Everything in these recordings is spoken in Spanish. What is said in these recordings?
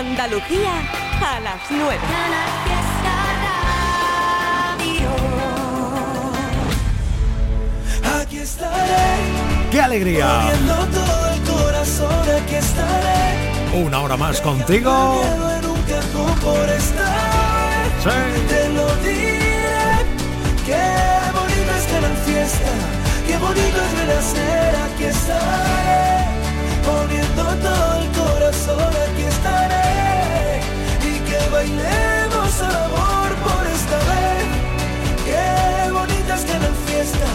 Andalucía a las 9. Aquí estaré. ¡Qué alegría! Poniendo todo el corazón, aquí estaré. Una hora más contigo. Miedo en un cajón por estar. Sí. Te lo diré. Qué bonito es tener fiesta. Qué bonito es renacer. Aquí estaré. Poniendo todo el corazón, aquí estaré. Y que bailemos al amor por esta vez. Qué bonita es tener fiesta.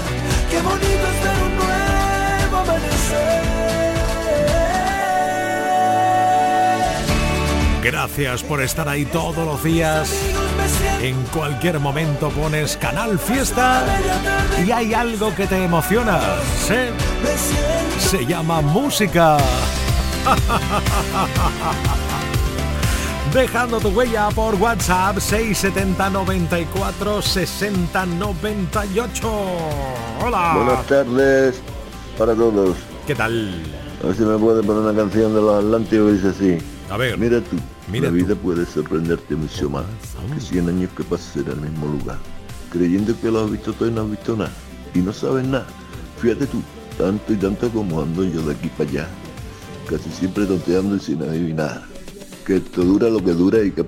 Qué bonito es ver un nuevo amanecer. Gracias por estar ahí todos los días. En cualquier momento pones Canal Fiesta y hay algo que te emociona. Sí, se llama música. Dejando tu huella por WhatsApp 670 94 60 98. Hola. Buenas tardes para todos. ¿Qué tal? A ver si me puede poner una canción de los Atlánticos que dice así. A ver. Mira tú, Mira la tú. vida puede sorprenderte mucho más que 100 años que pases en el mismo lugar. Creyendo que lo has visto todo y no has visto nada. Y no sabes nada. Fíjate tú, tanto y tanto como ando yo de aquí para allá. Casi siempre tonteando y sin adivinar. Que esto dura lo que dura y que...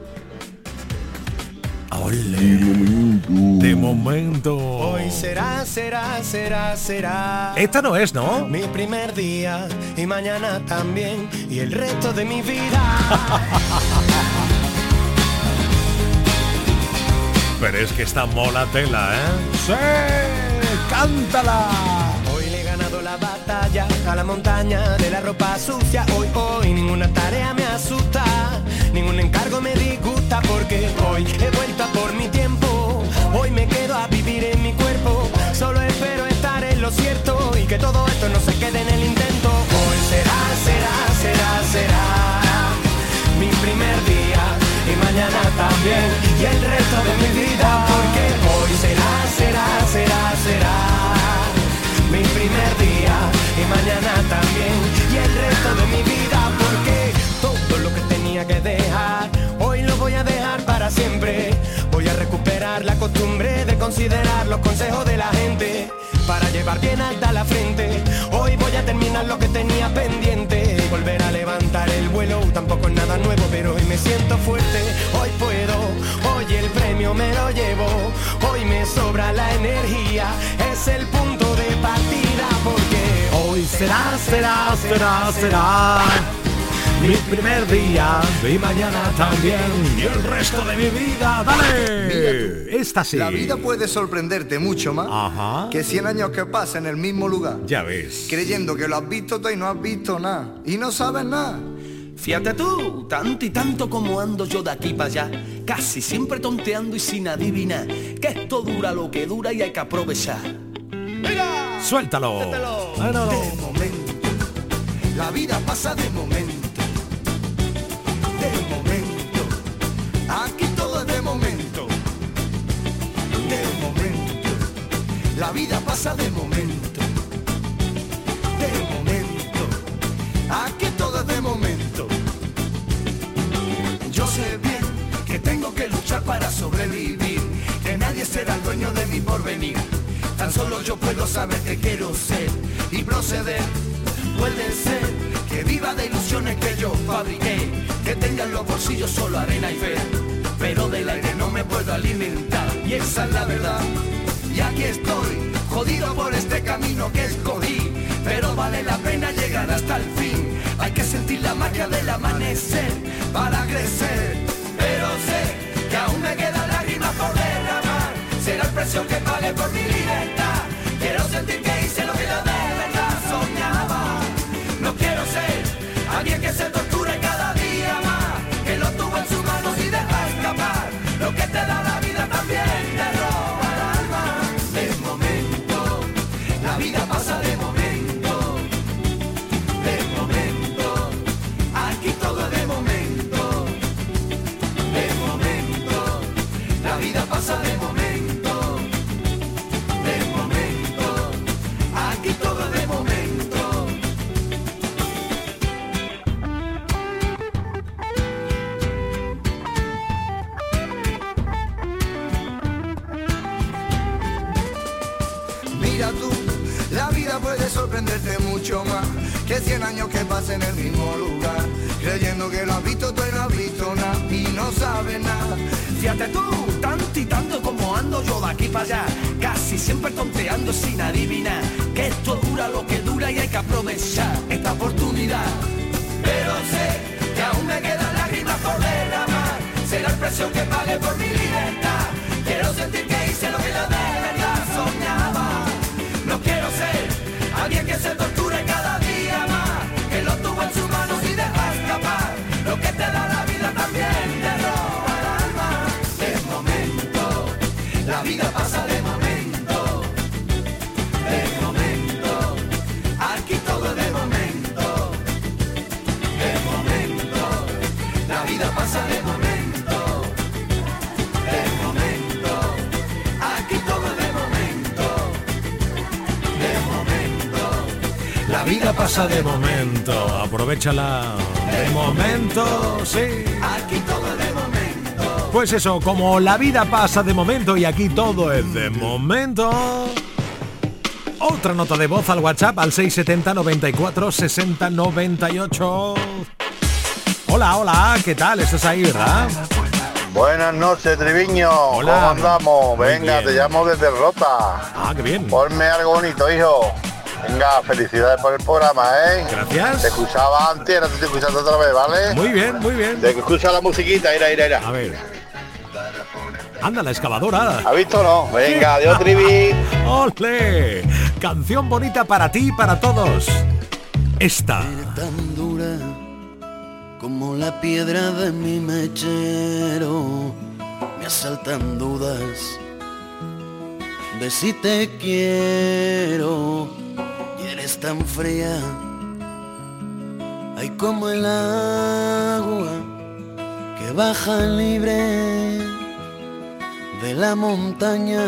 Ole. momento. De momento. Hoy será, será, será, será. Esta no es, ¿no? Mi primer día y mañana también y el resto de mi vida. Pero es que está mola tela, ¿eh? ¡Sí! ¡Cántala! La batalla a la montaña de la ropa sucia. Hoy, hoy ninguna tarea me asusta, ningún encargo me disgusta porque hoy he vuelto a por mi tiempo. Hoy me quedo a vivir en mi cuerpo. Solo espero estar en lo cierto y que todo esto no se quede en el intento. Hoy será, será, será, será mi primer día y mañana también y el resto de mi vida porque hoy será, será, será, será mi primer día y mañana también y el resto de mi vida porque todo lo que tenía que dejar hoy lo voy a dejar para siempre. Voy a recuperar la costumbre de considerar los consejos de la gente para llevar bien alta la frente. Hoy voy a terminar lo que tenía pendiente volver a levantar el vuelo tampoco es nada nuevo pero hoy me siento fuerte. Hoy puedo hoy el premio me lo llevo hoy me sobra la energía es el punto Hoy será, será, será, será mi primer día y mañana también y el resto de mi vida. ¡Dale! Esta sí. La vida puede sorprenderte mucho más Ajá. que 100 años que pasa en el mismo lugar, Ya ves. creyendo que lo has visto todo y no has visto nada, y no sabes nada. Fíjate tú, tanto y tanto como ando yo de aquí para allá, casi siempre tonteando y sin adivinar, que esto dura lo que dura y hay que aprovechar. Suéltalo. Bueno, De momento, la vida pasa de momento. De momento, aquí todo es de momento. De momento, la vida pasa de momento. De momento, aquí todo es de momento. Yo sé bien que tengo que luchar para sobrevivir, que nadie será el dueño de mi porvenir. Tan solo yo puedo saber que quiero ser y proceder. Puede ser que viva de ilusiones que yo fabriqué, que tenga en los bolsillos solo arena y fe. Pero del aire no me puedo alimentar y esa es la verdad. Y aquí estoy, jodido por este camino que escogí, pero vale la pena llegar hasta el fin. Hay que sentir la magia del amanecer para crecer. Pero sé que aún me quedan lágrimas por derramar. Será el precio que pague por mi libertad. Sentir Tanto y tanto como ando yo de aquí para allá, casi siempre tonteando sin adivinar que esto dura lo que dura y hay que aprovechar esta oportunidad. Pero sé que aún me quedan lágrimas por derramar, será el precio que pague por mi libertad. De momento, aprovechala de momento, sí. aquí todo es de momento. Pues eso, como la vida pasa de momento y aquí todo es de momento. Otra nota de voz al WhatsApp al 670 94 60 98. Hola, hola, ¿qué tal? ¿Estás ahí, verdad? Buenas noches, Triviño. Hola. ¿Cómo andamos? Venga, te llamo desde Rota. Ah, qué bien. Ponme algo bonito, hijo. Venga, felicidades por el programa, ¿eh? Gracias. Te escuchaba antes, ahora te estoy escuchando otra vez, ¿vale? Muy bien, muy bien. Te escucha la musiquita, ira, ira, ira. A ver. Anda, la excavadora. ¿Ha visto o no? Venga, adiós, Trivi. ¡Ole! Canción bonita para ti y para todos. Esta. tan dura como la piedra de mi mechero. Me asaltan dudas de si te quiero tan fría. Hay como el agua que baja libre de la montaña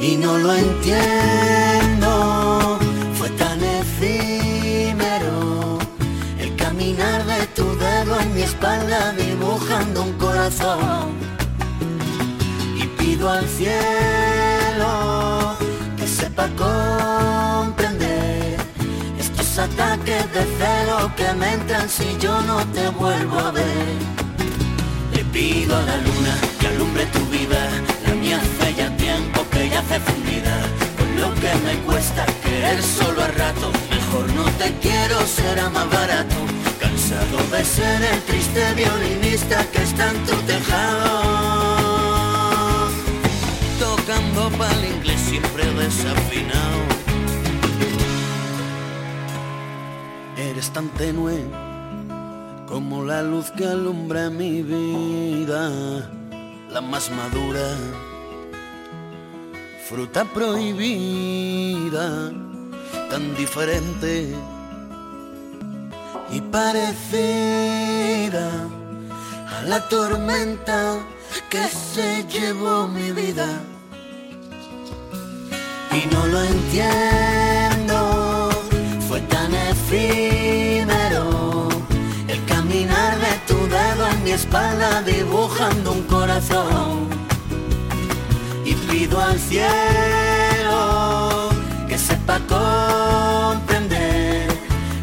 y no lo entiendo. Fue tan efímero el caminar de tu dedo en mi espalda dibujando un corazón. Y pido al cielo sepa comprender estos ataques de celo que me entran si yo no te vuelvo a ver. Le pido a la luna que alumbre tu vida, la mía hace ya tiempo que ya hace fundida. Con lo que me cuesta querer solo a rato, mejor no te quiero, será más barato. Cansado de ser el triste violinista que está en tu tejado. Tocando pa'l inglés siempre desafinado. Eres tan tenue como la luz que alumbra mi vida, la más madura, fruta prohibida, tan diferente y parecida a la tormenta que se llevó mi vida. Y no lo entiendo, fue tan efímero el caminar de tu dedo en mi espalda dibujando un corazón. Y pido al cielo que sepa comprender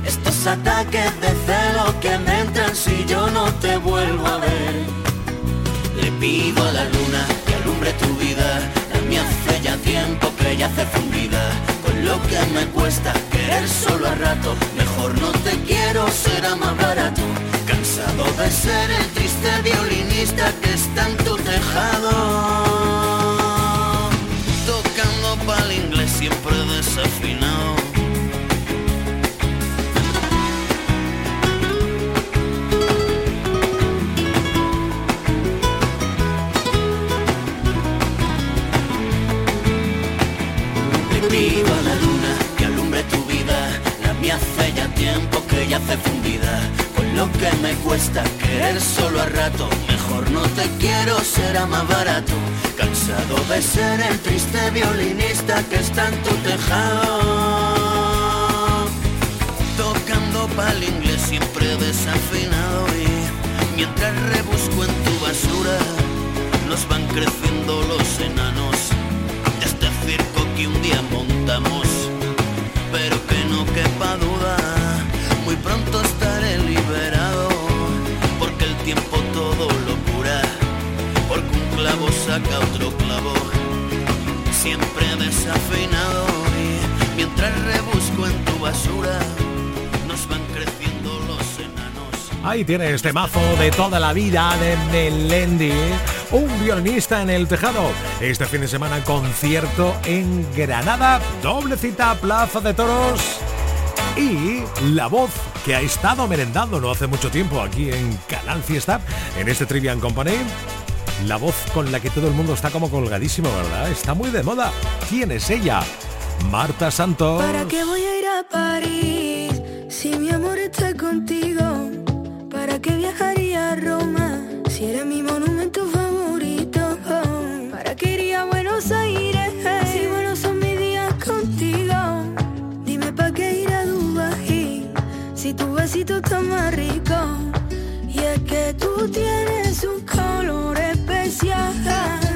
estos ataques de celo que me entran si yo no te vuelvo a ver. Le pido a la luna que alumbre tu vida, mía hace ya tiempo que ya hace fundida. Con lo que me cuesta querer solo a rato, mejor no te quiero, será más barato. Cansado de ser el triste violinista que está en tu tejado. Más barato. Cansado de ser el triste violinista que está en tu tejado. Tocando pa'l inglés siempre desafinado siempre desafeinado y mientras rebusco en tu basura, nos van creciendo los enanos. Ahí tiene este mazo de toda la vida de Melendi un violinista en el tejado. Este fin de semana concierto en Granada, doble cita Plaza de Toros y la voz que ha estado merendando no hace mucho tiempo aquí en Canal Fiesta, en este Trivian Company. La voz con la que todo el mundo está como colgadísimo, ¿verdad? Está muy de moda. ¿Quién es ella? Marta Santos. ¿Para qué voy a ir a París si mi amor está contigo? ¿Para qué viajaría a Roma si eres mi monumento favorito? Buenos Aires. Si buenos son mis días contigo, dime pa' qué ir a Dubai. Si tu besito está más rico, y es que tú tienes un yeah.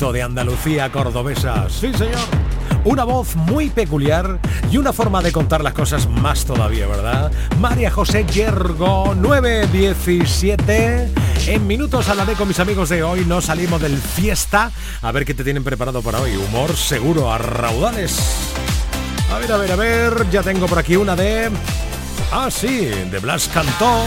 De Andalucía cordobesa. Sí, señor. Una voz muy peculiar y una forma de contar las cosas más todavía, ¿verdad? María José Yergo, 917. En minutos hablaré con mis amigos de hoy. No salimos del fiesta. A ver qué te tienen preparado para hoy. Humor seguro a raudales. A ver, a ver, a ver. Ya tengo por aquí una de... Ah, sí, de Blas Cantó.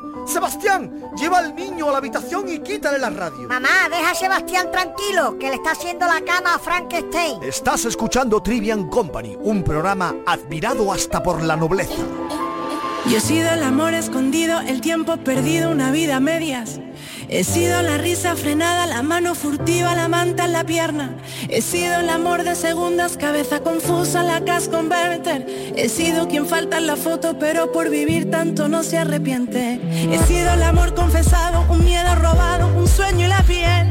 Sebastián, lleva al niño a la habitación y quítale la radio. Mamá, deja a Sebastián tranquilo, que le está haciendo la cama a Frankenstein. Estás escuchando Trivian Company, un programa admirado hasta por la nobleza. Yo he sido el amor escondido, el tiempo perdido, una vida a medias. He sido la risa frenada, la mano furtiva, la manta en la pierna. He sido el amor de segundas, cabeza confusa, la cash converter. He sido quien falta en la foto, pero por vivir tanto no se arrepiente. He sido el amor confesado, un miedo robado, un sueño y la piel.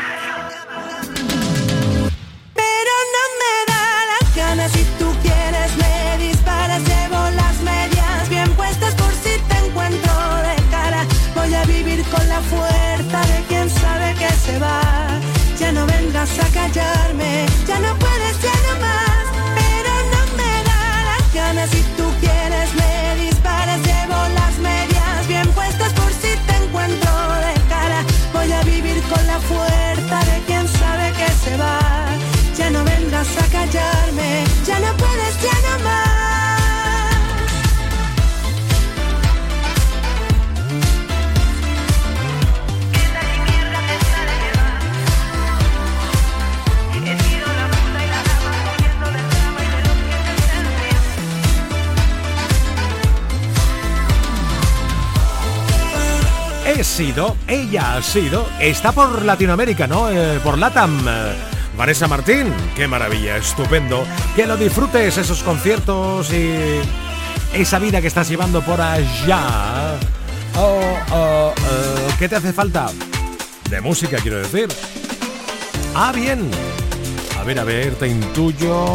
Vengas a callarme, ya no puedes, ya He sido, ella ha sido, está por Latinoamérica, ¿no? Eh, por Latam. Vanessa Martín, qué maravilla, estupendo. Que lo disfrutes esos conciertos y esa vida que estás llevando por allá. Oh, oh, eh, ¿Qué te hace falta? De música, quiero decir. Ah, bien. A ver, a ver, te intuyo.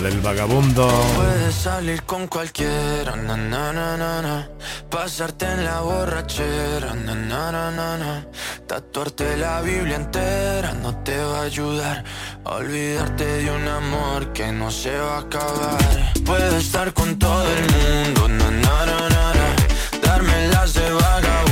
Del vagabundo. Puedes salir con cualquiera, na, na, na, pasarte en la borrachera, tatuarte la Biblia entera no te va a ayudar. Olvidarte de un amor que no se va a acabar. Puedes estar con todo el mundo, darme las de vagabundo,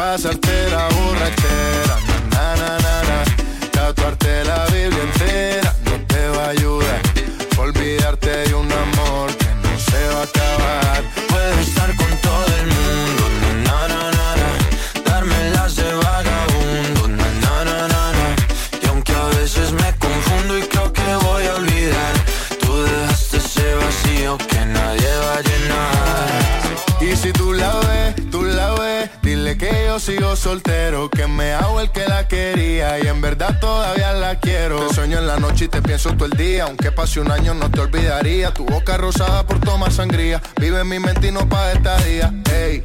Pasarte Que yo sigo soltero, que me hago el que la quería y en verdad todavía la quiero. Te sueño en la noche y te pienso todo el día, aunque pase un año no te olvidaría. Tu boca rosada por tomar sangría, vive mi mente y no pa' esta día. Ey,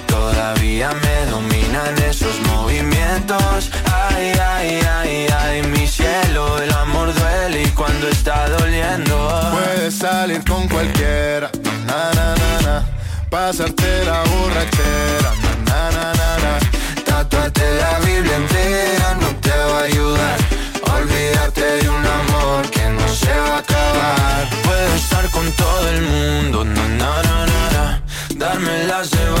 todavía me dominan esos movimientos. Ay, ay, ay, ay, mi cielo, el amor duele y cuando está doliendo. Puedes salir con cualquiera, na na na na, pasarte la borrachera, na na na na Tatuarte la Biblia entera no te va a ayudar. Olvidarte de un amor que no se va a acabar. Puedo estar con todo el mundo, na na na na, darme las de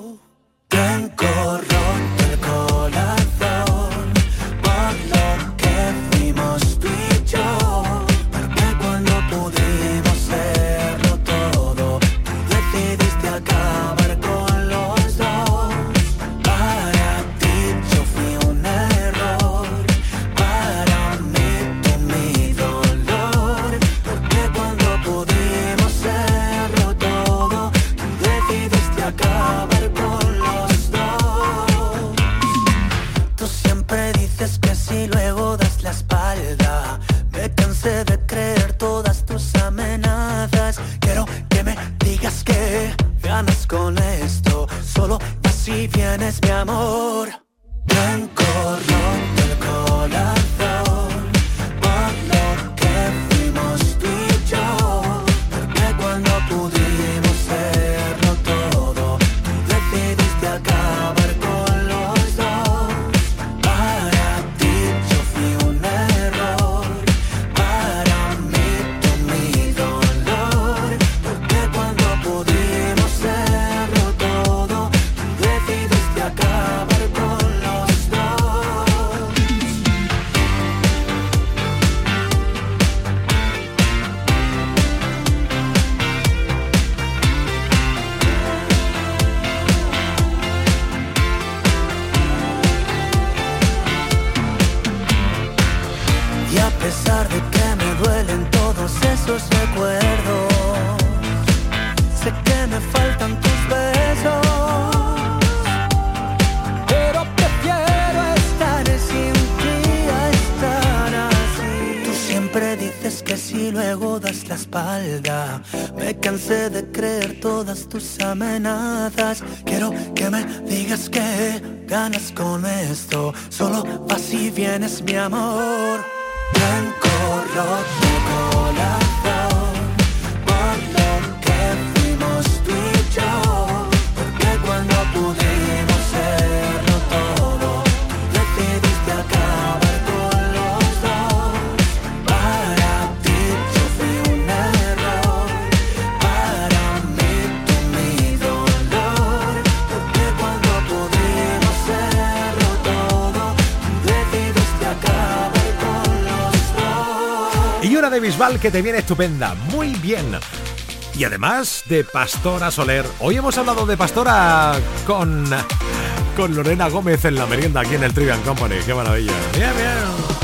Me cansé de Bisbal que te viene estupenda, muy bien. Y además de Pastora Soler, hoy hemos hablado de Pastora con, con Lorena Gómez en la merienda aquí en el Trivian Company. ¡Qué maravilla! Bien, bien.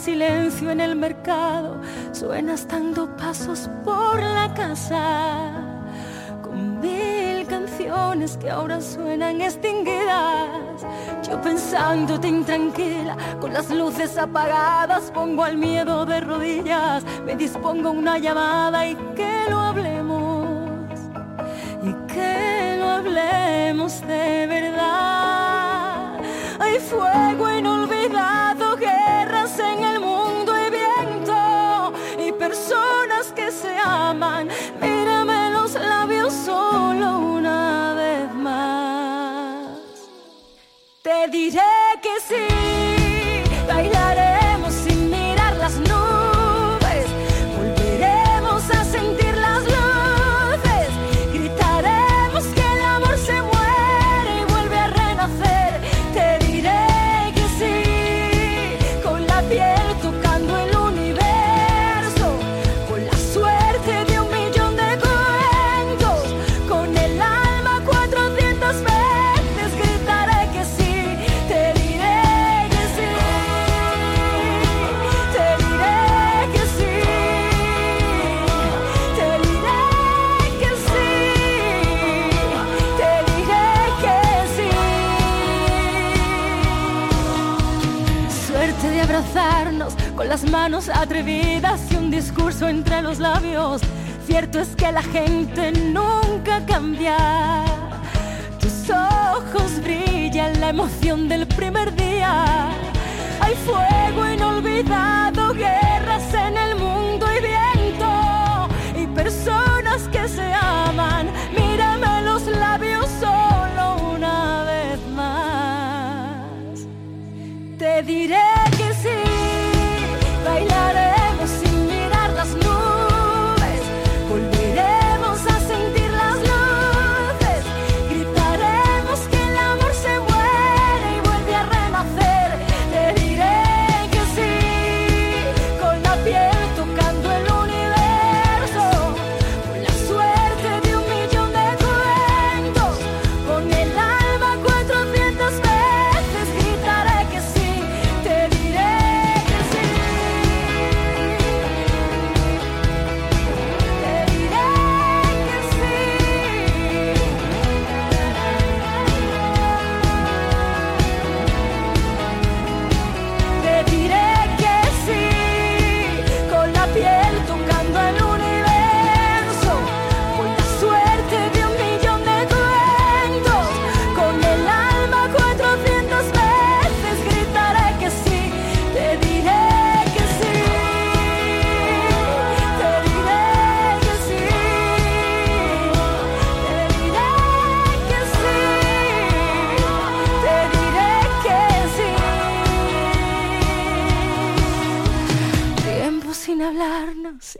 Silencio en el mercado. Suenas dando pasos por la casa con mil canciones que ahora suenan extinguidas. Yo pensándote intranquila, con las luces apagadas, pongo al miedo de rodillas. Me dispongo una llamada y que lo hablemos y que lo hablemos de verdad. Hay fuego inolvidado, se aman. Manos atrevidas y un discurso entre los labios. Cierto es que la gente nunca cambia. Tus ojos brillan la emoción del primer día. Hay fuego inolvidado,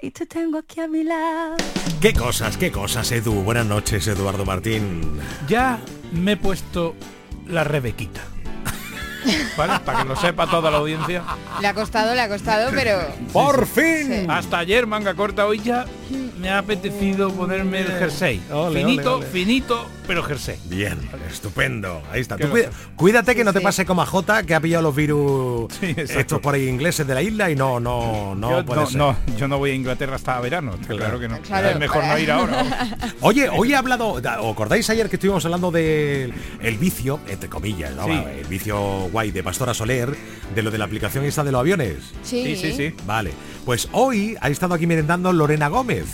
y te tengo aquí a mi lado. ¿Qué cosas, qué cosas, Edu? Buenas noches, Eduardo Martín. Ya me he puesto la Rebequita. ¿Vale? Para que lo sepa toda la audiencia. Le ha costado, le ha costado, pero... ¡Por fin! Hasta ayer, manga corta, hoy ya me ha apetecido ponerme el jersey. Ole, finito, ole, ole. finito, pero jersey. Bien, estupendo. Ahí está. Tú cuida- cuídate que Sí, no te pase como a Jota, que ha pillado los virus estos por ahí ingleses de la isla y no, no, no yo, puede no, ser. no, yo no voy a Inglaterra hasta verano. Claro, que no. Claro. es mejor no ir ahora. Oye, hoy he hablado, ¿os acordáis ayer que estuvimos hablando del el vicio, entre comillas, ¿no? Sí. el vicio guay de Pastora Soler, de lo de la aplicación esta de los aviones? Sí. Sí, sí, sí. Vale, pues hoy ha estado aquí merendando Lorena Gómez.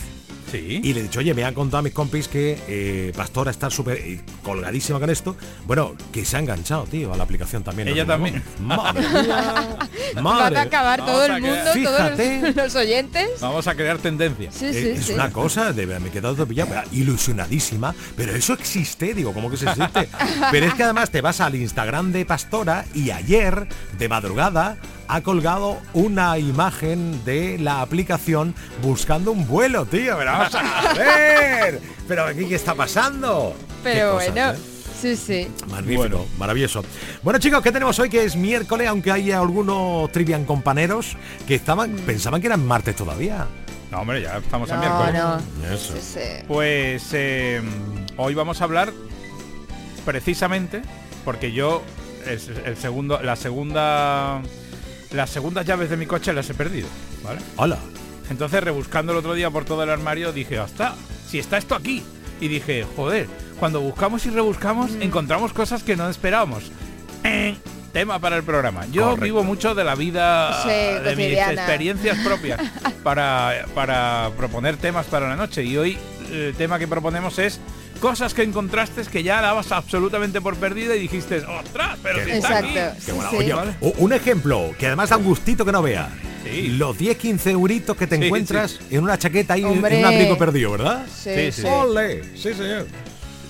Sí. Y le he dicho, oye, me han contado a mis compis que eh, Pastora está súper eh, colgadísima con esto. Bueno, que se ha enganchado, tío, a la aplicación también. Ella también. Madre mía. Madre. a acabar todo Vamos a el mundo, Fíjate. todos los, los oyentes. Vamos a crear tendencia. Sí, Eh, sí, es sí. una cosa, de, me he quedado todo pillado, ilusionadísima, pero eso existe, digo, ¿cómo que se existe? pero es que además te vas al Instagram de Pastora y ayer, de madrugada, ha colgado una imagen de la aplicación buscando un vuelo, tío, pero vamos a ver, pero aquí qué está pasando. Pero cosas, bueno, ¿eh? sí, sí. Magnífico, maravilloso. Bueno chicos, ¿qué tenemos hoy? Que es miércoles, aunque hay algunos trivian compañeros que estaban, pensaban que eran martes todavía. No, hombre, ya estamos en No, miércoles. no. Eso. Sí, sí. Pues eh, hoy vamos a hablar precisamente porque yo es el segundo, la segunda, las segundas llaves de mi coche las he perdido, ¿vale? Hola. Entonces rebuscando el otro día por todo el armario dije, hasta, si está esto aquí. Y dije, joder, cuando buscamos y rebuscamos encontramos cosas que no esperábamos. Eh, tema para el programa. Yo Correcto. vivo mucho de la vida, Sí, de mis experiencias propias para, para proponer temas para la noche. Y hoy el tema que proponemos es cosas que encontraste que ya dabas absolutamente por perdida y dijiste, ostras, pero si está aquí. Exacto. Bueno. Sí, Oye, ¿vale? u- un ejemplo que además da un gustito que no vea. Sí. Los 10-15 euritos que te Sí, encuentras en una chaqueta y en Hombre. un abrigo perdido, ¿verdad? Sí, Sí, sí. sí. ¡Ole! Sí, señor.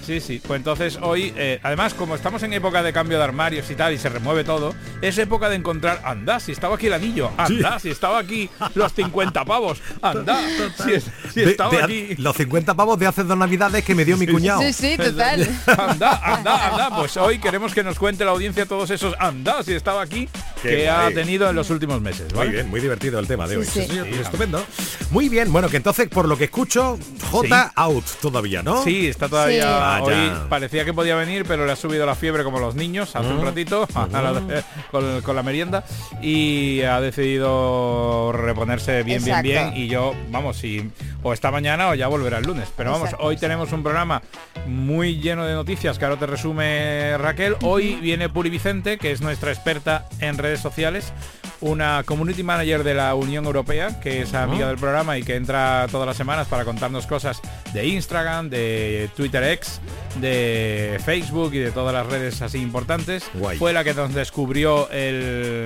Sí, sí. Pues entonces hoy, eh, además, como estamos en época de cambio de armarios y tal, y se remueve todo, es época de encontrar, anda, si estaba aquí el anillo, anda, si estaba aquí los 50 pavos, anda, si, es- si De- estaba de- aquí. Los 50 pavos de hace dos navidades que me dio mi cuñado. Sí, sí, total. Anda, anda, anda. Pues hoy queremos que nos cuente la audiencia todos esos anda, si estaba aquí, Qué que ha tenido en los últimos meses. Muy bien, muy divertido el tema de Sí, hoy. sí. señor, Sí, estupendo. Muy bien, bueno, que entonces, por lo que escucho, J out todavía, ¿no? Sí, está todavía. Ah, hoy ya. parecía que podía venir, pero le ha subido la fiebre como los niños hace un ratito la- con, con la merienda y ha decidido reponerse bien, bien, bien. Y yo, vamos, si o esta mañana o ya volverá el lunes. Pero vamos, Exacto. hoy tenemos un programa muy lleno de noticias que ahora te resume Raquel. Hoy viene Puri Vicente, que es nuestra experta en redes sociales. Una community manager de la Unión Europea, que es amiga del programa y que entra todas las semanas para contarnos cosas de Instagram, de Twitter X, de Facebook y de todas las redes así importantes. Guay. Fue la que nos descubrió el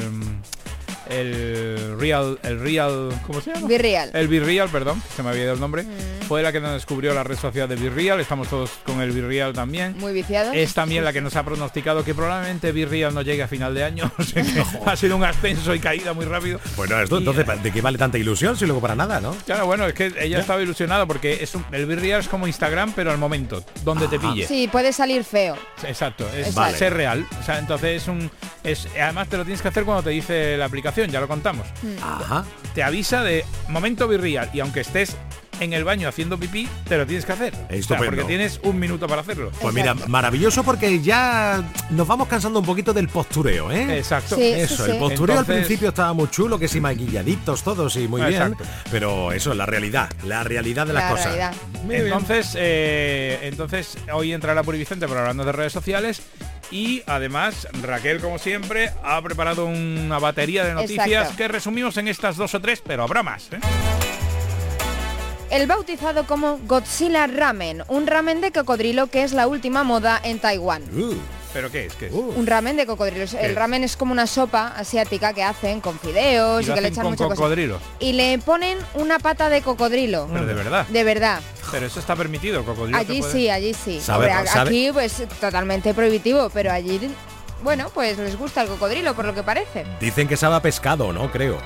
el real el real ¿cómo se llama? Virreal. El Virreal, perdón, se me había ido el nombre. Fue la que nos descubrió la red social de Virreal, estamos todos con el Virreal también. Muy viciados. Es también la que nos ha pronosticado que probablemente Virreal no llegue a final de año. O sea que ha sido un ascenso y caída muy rápido. Bueno, esto, entonces, ¿de qué vale tanta ilusión si luego para nada, no? Claro, bueno, es que ella estaba ilusionada porque es un- el Virreal es como Instagram, pero al momento, donde te pille. Sí, puede salir feo. Exacto, es ser real. O sea, entonces es un. Es, además te lo tienes que hacer cuando te dice la aplicación, ya lo contamos. Ajá. Te avisa de momento virreal y aunque estés en el baño haciendo pipí, te lo tienes que hacer. O sea, porque tienes un minuto para hacerlo. Pues mira, maravilloso porque ya nos vamos cansando un poquito del postureo, ¿eh? Exacto. Sí, Eso, sí, el sí. postureo al principio estaba muy chulo, que si maquilladitos todos y muy bien. Exacto. Pero eso, la realidad, la realidad de las La cosas. realidad. Muy bien. Entonces, eh, entonces hoy entrará Puri Vicente para hablarnos de redes sociales y además Raquel, como siempre, ha preparado una batería de noticias Exacto. que resumimos en estas dos o tres, pero habrá más. ¿eh? El bautizado como Godzilla Ramen, un ramen de cocodrilo que es la última moda en Taiwán. Uh, ¿Pero qué es? ¿Qué es? uh. Un ramen de cocodrilos. ¿Qué El ramen es como una sopa asiática que hacen con fideos Y que le echan con mucha cosa. cocodrilo. Y le ponen una pata de cocodrilo. Pero de verdad. De verdad. Pero eso está permitido, el cocodrilo. Allí puede- sí, allí sí. Sabe- Hombre, a- sabe- Aquí pues totalmente prohibitivo, pero allí, bueno, pues les gusta el cocodrilo por lo que parece. Dicen que sabe a pescado, ¿no? Creo.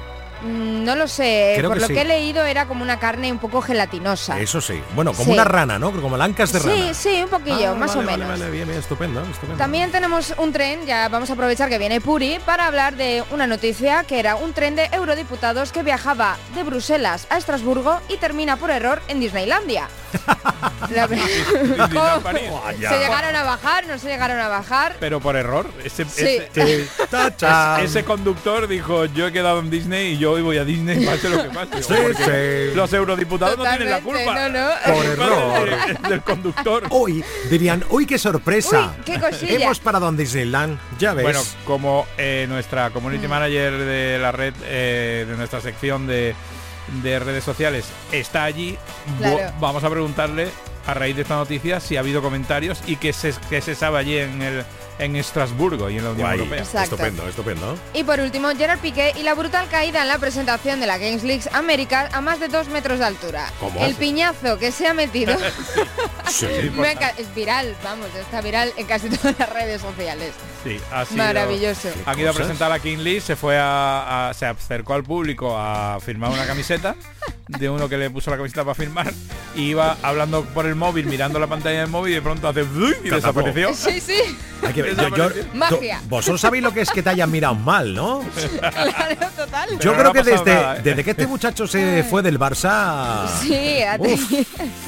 Mm, No lo sé, Creo por que lo sí. que he leído era como una carne un poco gelatinosa. Eso sí. Bueno, como Sí. una rana, ¿no? Como lancas de Sí, rana. sí, un poquillo, Ah, más vale, o menos. Vale, bien, bien, estupendo, estupendo. También tenemos un tren, ya vamos a aprovechar que viene Puri para hablar de una noticia que era un tren de eurodiputados que viajaba de Bruselas a Estrasburgo y termina por error en Disneylandia. La- Disneyland París. se llegaron a bajar, no se llegaron a bajar. Pero por error. Ese, Sí. ese, Tachán. ese- ese conductor dijo, yo he quedado en Disney y yo hoy voy a Disney, pase lo que pase. Sí, Porque sí. Los eurodiputados no tienen la culpa. no, no. La Por error. del- del conductor. Hoy dirían, uy, qué sorpresa. Uy, qué cosilla. Hemos parado en Disneyland, ya ves. Bueno, como eh, nuestra Mm. community manager de la red, eh, de nuestra sección de, de redes sociales, está allí, Claro. vamos a preguntarle a raíz de esta noticia si ha habido comentarios y qué se, qué se sabe allí en el en Estrasburgo y en la Unión Guay. Europea. Exacto. Estupendo, estupendo. Y por último, Gerard Piqué y la brutal caída en la presentación de la Games League América a más de dos metros de altura. ¿Cómo? El piñazo que se ha metido Sí. es viral, vamos, está viral en casi todas las redes sociales. Sí, ha sido- Maravilloso. Ha ido a presentar a King Lee, se fue a, a- se acercó al público a firmar una camiseta de uno que le puso la camiseta para firmar y iba hablando por el móvil, mirando la pantalla del móvil y de pronto hace y desapareció. Sí, sí, Hay que ver, yo- yo- Magia. tú- vosotros sabéis lo que es que te hayan mirado mal, ¿no? claro, total. Yo no creo ha que desde, nada, ¿eh? desde que este muchacho se fue del Barça, Sí, a uf,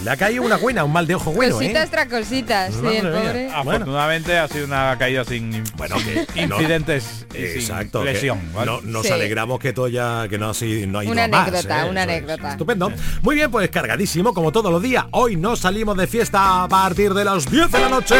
le ha caído una buena, un mal de ojo bueno, ¿eh? cositas tras cositas, sí, el pobre. Afortunadamente ha sido una caída sin Bueno, que no- incidentes y sin Exacto, lesión. ¿vale? no, nos Sí. alegramos que todo ya que no, así, no ha ido Una más, anécdota, ¿eh? una Eso es. Anécdota. Estupendo. Muy bien, pues cargadísimo como todos los días. Hoy nos salimos de fiesta a partir de las 10 de la noche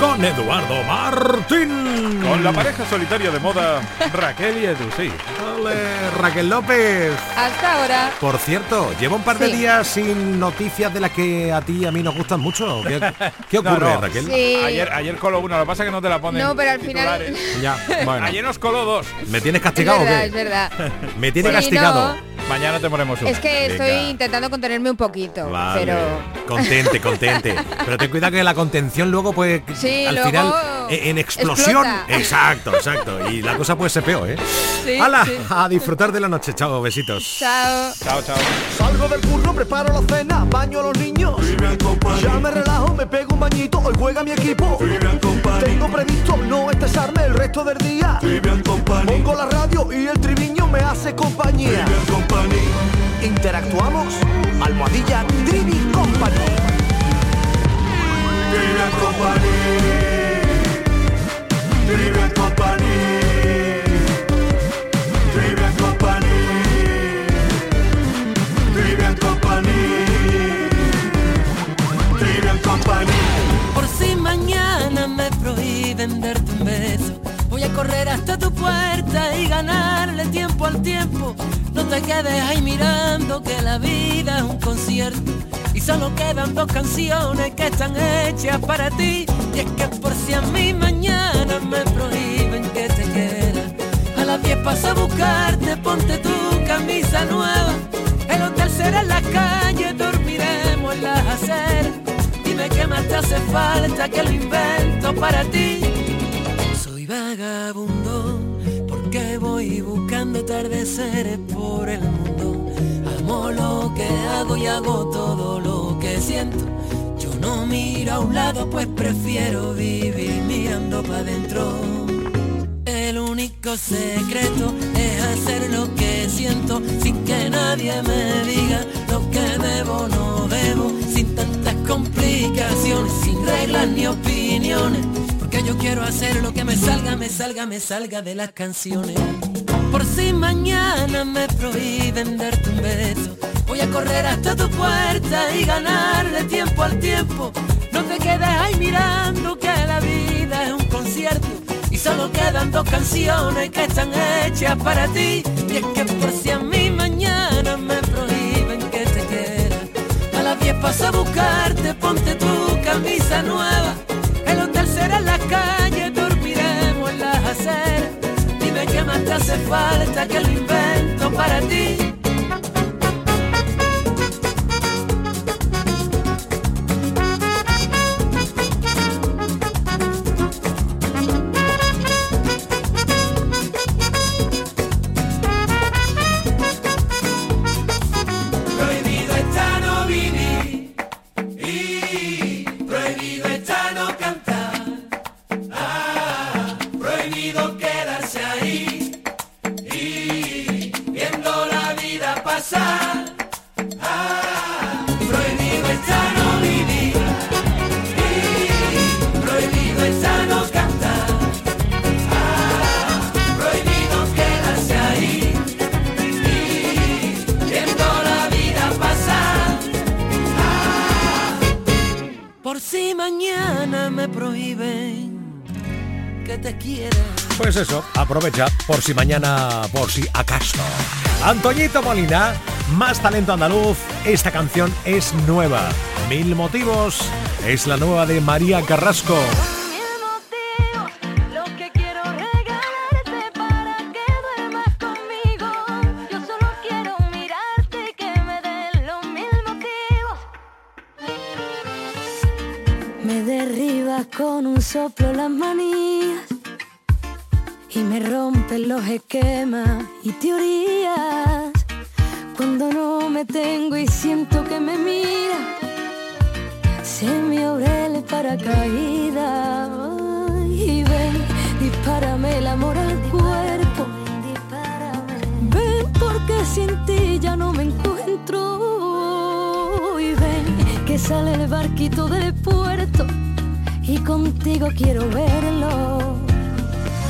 con Eduardo Martín. Con la pareja solitaria de moda, Raquel y Edu, sí. Ole, Raquel López. Hasta ahora. Por cierto, lleva un par de Sí. días sin noticias de las que a ti y a mí nos gustan mucho. ¿Qué, qué No, ocurre, no. Raquel? Sí. Ayer, ayer coló uno, lo que pasa es que no te la ponen No, pero al final-. Ya, bueno. Ayer nos coló dos. ¿Me tienes Es castigado verdad, o es qué? verdad. Me tiene Sí, castigado. no. Mañana te ponemos uno. Es que estoy intentando contenerme un poquito, Vale. pero Contente, contente. Pero ten cuidado que la contención luego pues Sí, al luego final en explosión. explota. Exacto, exacto. Y la cosa puede ser peor, ¿eh? Sí, ¡Hala! sí. A disfrutar de la noche. Chao, besitos. chao. Chao, chao. Salgo del curro, preparo la cena, baño a los niños. Ya me relajo, me pego un bañito, hoy juega mi equipo. Tengo previsto no estresarme el resto del día. Pongo la radio y el triviño me hace compañía. Interactuamos, almohadilla Trivi Company. Trivian Company. Trivian Company. Trivian Company. Trivian Company. Trivian Company. Por si mañana me prohíben darte un beso, voy a correr hasta tu puerta y ganarle tiempo al tiempo. No te quedes ahí mirando que la vida es un concierto y solo quedan dos canciones que están hechas para ti. Y es que por si a mí mañana me prohíben que te quiera, a las 10 paso a buscarte, ponte tu camisa nueva. El hotel será en la calle, dormiremos en las aceras. Dime qué más te hace falta que lo invento para ti. Soy vagabundo voy buscando atardeceres por el mundo. Amo lo que hago y hago todo lo que siento. Yo no miro a un lado pues prefiero vivir mirando para adentro. El único secreto es hacer lo que siento sin que nadie me diga lo que debo no debo, sin tantas complicaciones, sin reglas ni opiniones, quiero hacer lo que me salga, me salga, me salga de las canciones. Por si mañana me prohíben darte un beso, voy a correr hasta tu puerta y ganarle tiempo al tiempo. No te quedes ahí mirando que la vida es un concierto y solo quedan dos canciones que están hechas para ti. Y es que por si a mí mañana me prohíben que te quiera, a las 10 paso a buscarte, ponte tu camisa nueva. Falta que lo invento para ti. Pues eso, aprovecha por si mañana, por si acaso. Antoñito Molina, más talento andaluz, esta canción es nueva. Mil motivos, es la nueva de María Carrasco. con un soplo las manías y me rompen los esquemas y teorías. Cuando no me tengo y siento que me mira, se me abre el paracaídas. Y ven, dispárame el amor al cuerpo. Ven porque sin ti ya no me encuentro. Y ven que sale el barquito del puerto y contigo quiero verlo.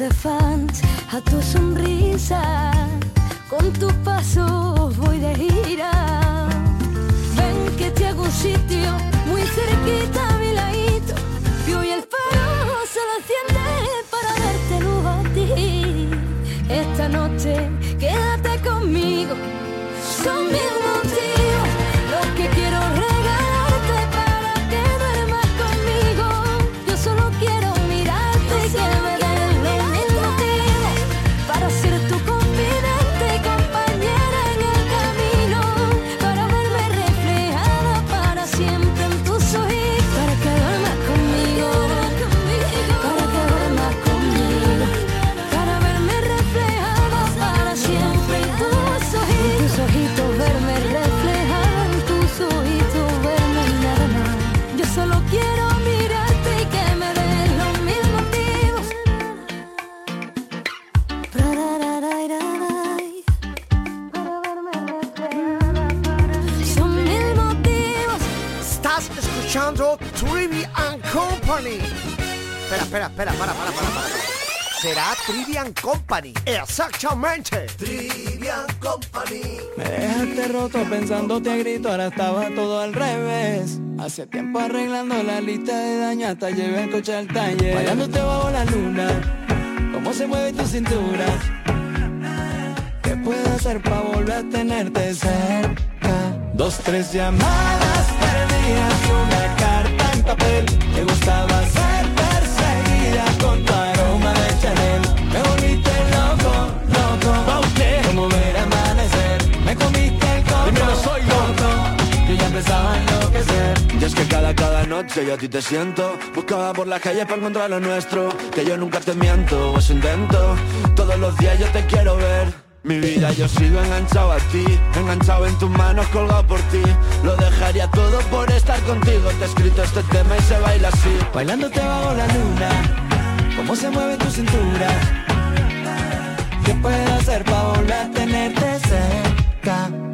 de fans a tu sonrisa. Con tus pasos voy de gira. Ven que te hago un sitio muy cerquita a mi ladito. Y hoy el faro se lo enciende para darte luz a ti. Esta noche quédate conmigo. Son mil motivos los que quiero espera, espera, para, para, para, para. Será Trivian Company. Exactamente. Trivian Company. Me dejaste roto pensándote a grito, ahora estaba todo al revés. Hace tiempo arreglando la lista de dañas, hasta llevé el coche al taller. Bailándote bajo la luna, cómo se mueve tu cintura. ¿Qué puedo hacer para volver a tenerte cerca? Dos, tres llamadas perdidas y una carta en papel. Te gustaba ser Empezaba a enloquecer. Y es que cada, cada noche yo a ti te siento. Buscaba por las calles para encontrar lo nuestro. Que yo nunca te miento, o intento. Todos los días yo te quiero ver. Mi vida yo sigo enganchado a ti, enganchado en tus manos, colgado por ti. Lo dejaría todo por estar contigo. Te he escrito este tema y se baila así. Bailándote bajo la luna, cómo se mueve tu cintura. ¿Qué puedo hacer para volver a tenerte cerca?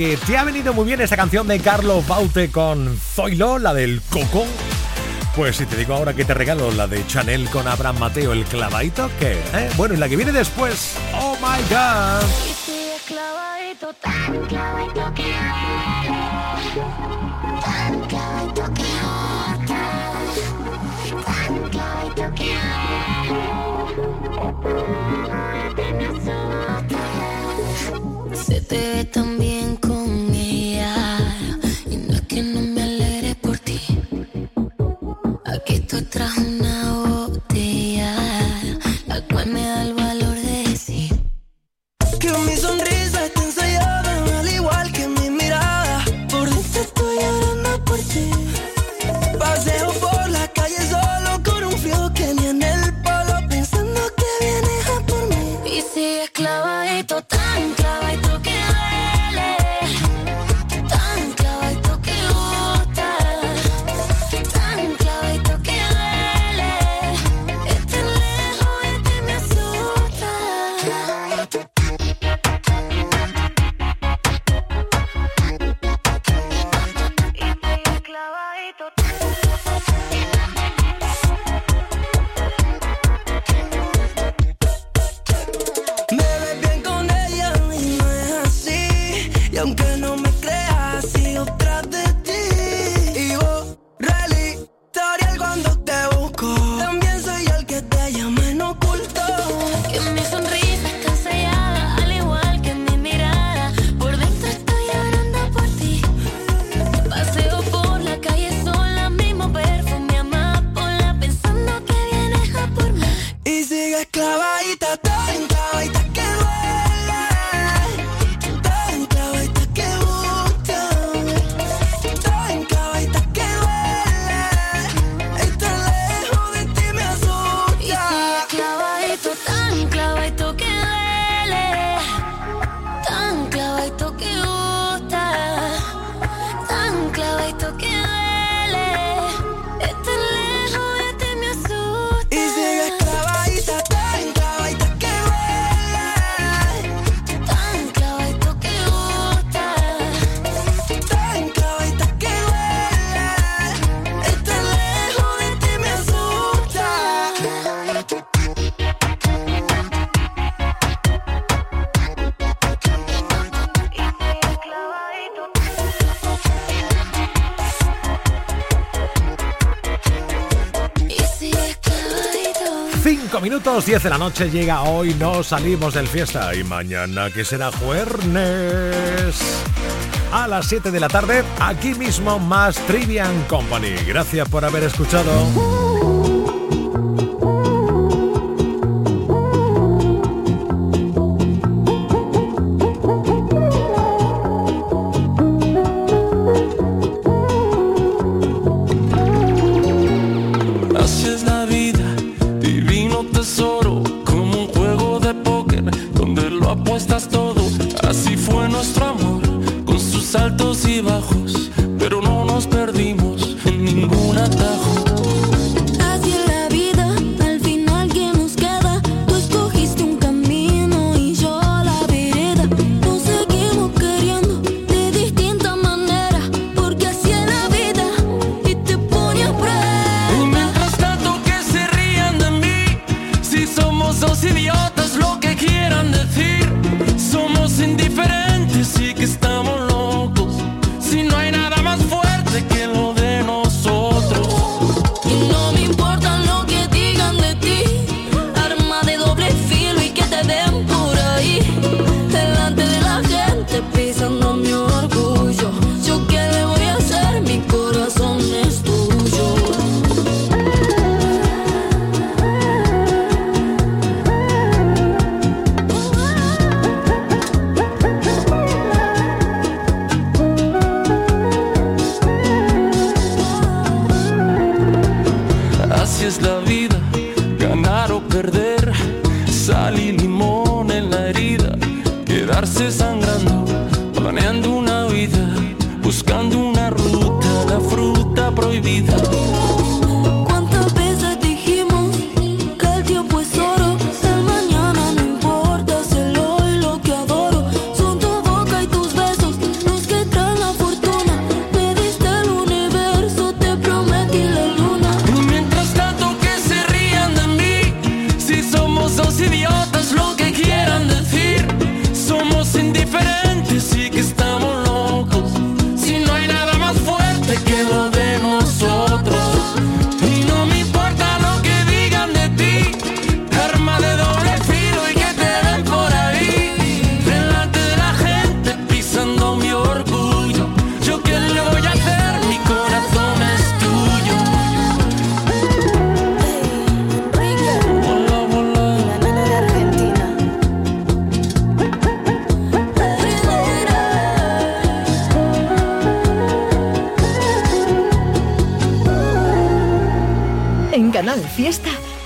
que te ha venido muy bien esta canción de Carlos Baute con Zoilo, la del Coco. Pues si te digo ahora que te regalo la de Chanel con Abraham Mateo, el clavadito, que eh? bueno, y la que viene después, oh my god. Se te menos 10 de la noche llega hoy, no salimos del fiesta. Y mañana que será jueves. A las 7 de la tarde, aquí mismo más Trivian Company. Gracias por haber escuchado. Somos dos idiotas, lo que quieran decir. Somos indiferentes y Canal Fiesta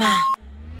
Mama.